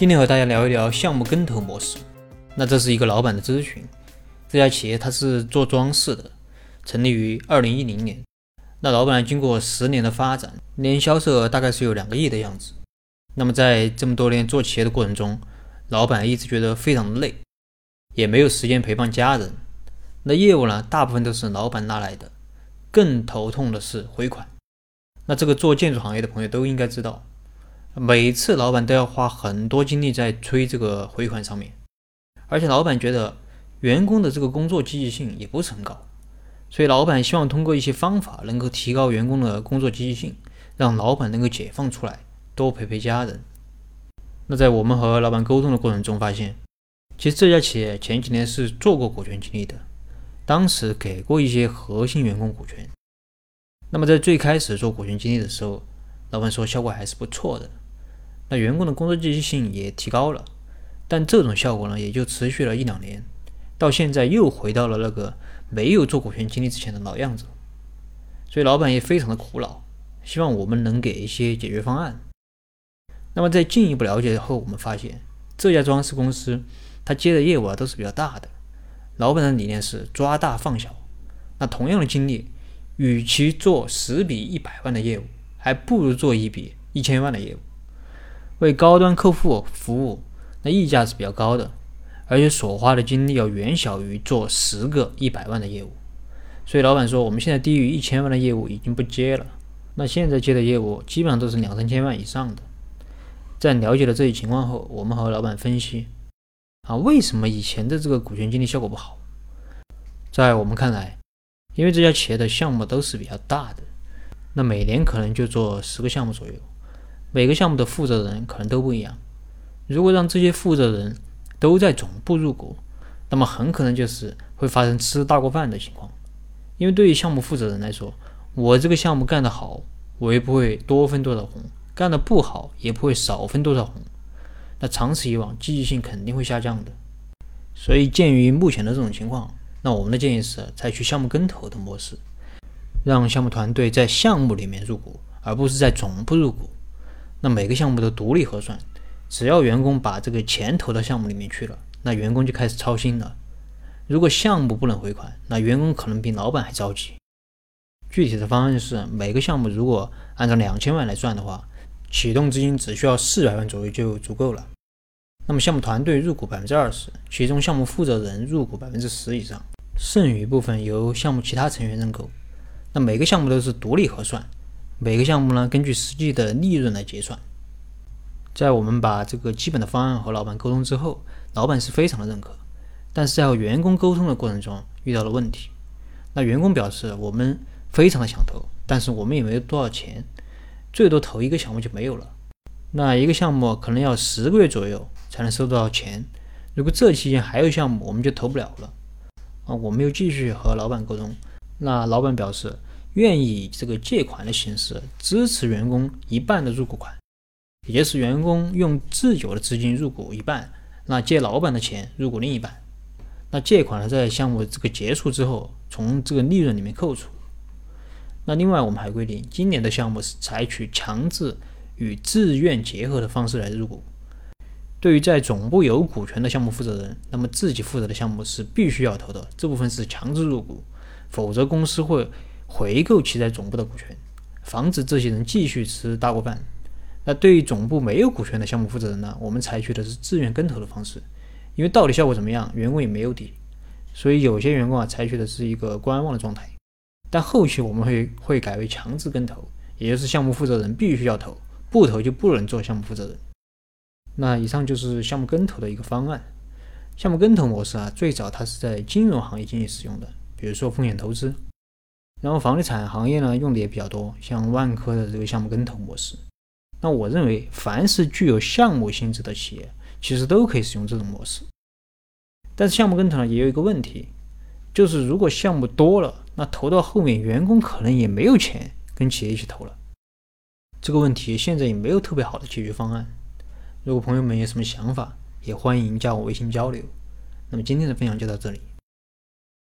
今天和大家聊一聊项目跟投模式。那这是一个老板的咨询。这家企业它是做装饰的，成立于二零一零年。那老板经过十年的发展，年销售额大概是有两个亿的样子。那么在这么多年做企业的过程中，老板一直觉得非常累，也没有时间陪伴家人。那业务呢，大部分都是老板拉来的。更头痛的是回款。那这个做建筑行业的朋友都应该知道。每次老板都要花很多精力在催这个回款上面，而且老板觉得员工的这个工作积极性也不是很高，所以老板希望通过一些方法能够提高员工的工作积极性，让老板能够解放出来，多陪陪家人。那在我们和老板沟通的过程中发现，其实这家企业前几年是做过股权激励的，当时给过一些核心员工股权。那么在最开始做股权激励的时候，老板说效果还是不错的。那员工的工作积极性也提高了，但这种效果呢，也就持续了一两年，到现在又回到了那个没有做股权激励之前的老样子，所以老板也非常的苦恼，希望我们能给一些解决方案。那么在进一步了解后，我们发现这家装饰公司他接的业务啊都是比较大的，老板的理念是抓大放小。那同样的精力，与其做十笔一百万的业务，还不如做一笔一千万的业务。为高端客户服务，那溢价是比较高的，而且所花的精力要远小于做十个一百万的业务。所以老板说，我们现在低于一千万的业务已经不接了。那现在接的业务基本上都是两三千万以上的。在了解了这一情况后，我们和老板分析，啊，为什么以前的这个股权激励效果不好？在我们看来，因为这家企业的项目都是比较大的，那每年可能就做十个项目左右。每个项目的负责人可能都不一样。如果让这些负责人都在总部入股，那么很可能就是会发生吃大锅饭的情况。因为对于项目负责人来说，我这个项目干得好，我也不会多分多少红；干得不好，也不会少分多少红。那长此以往，积极性肯定会下降的。所以，鉴于目前的这种情况，那我们的建议是采取项目跟投的模式，让项目团队在项目里面入股，而不是在总部入股。那每个项目都独立核算，只要员工把这个钱投到项目里面去了，那员工就开始操心了。如果项目不能回款，那员工可能比老板还着急。具体的方案是，每个项目如果按照两千万来算的话，启动资金只需要四百万左右就足够了。那么项目团队入股百分之二十，其中项目负责人入股百分之十以上，剩余部分由项目其他成员认购。那每个项目都是独立核算。每个项目呢，根据实际的利润来结算。在我们把这个基本的方案和老板沟通之后，老板是非常的认可。但是在和员工沟通的过程中遇到了问题。那员工表示，我们非常的想投，但是我们也没有多少钱，最多投一个项目就没有了。那一个项目可能要十个月左右才能收到钱。如果这期间还有项目，我们就投不了了。啊，我们又继续和老板沟通。那老板表示。愿意以这个借款的形式支持员工一半的入股款，也就是员工用自有的资金入股一半，那借老板的钱入股另一半。那借款呢，在项目这个结束之后，从这个利润里面扣除。那另外我们还规定，今年的项目是采取强制与自愿结合的方式来入股。对于在总部有股权的项目负责人，那么自己负责的项目是必须要投的，这部分是强制入股，否则公司会。回购其在总部的股权，防止这些人继续吃大锅饭。那对于总部没有股权的项目负责人呢？我们采取的是自愿跟投的方式，因为到底效果怎么样，员工也没有底，所以有些员工啊采取的是一个观望的状态。但后期我们会会改为强制跟投，也就是项目负责人必须要投，不投就不能做项目负责人。那以上就是项目跟投的一个方案。项目跟投模式啊，最早它是在金融行业进行使用的，比如说风险投资。然后房地产行业呢用的也比较多，像万科的这个项目跟投模式。那我认为，凡是具有项目性质的企业，其实都可以使用这种模式。但是项目跟投呢也有一个问题，就是如果项目多了，那投到后面员工可能也没有钱跟企业一起投了。这个问题现在也没有特别好的解决方案。如果朋友们有什么想法，也欢迎加我微信交流。那么今天的分享就到这里。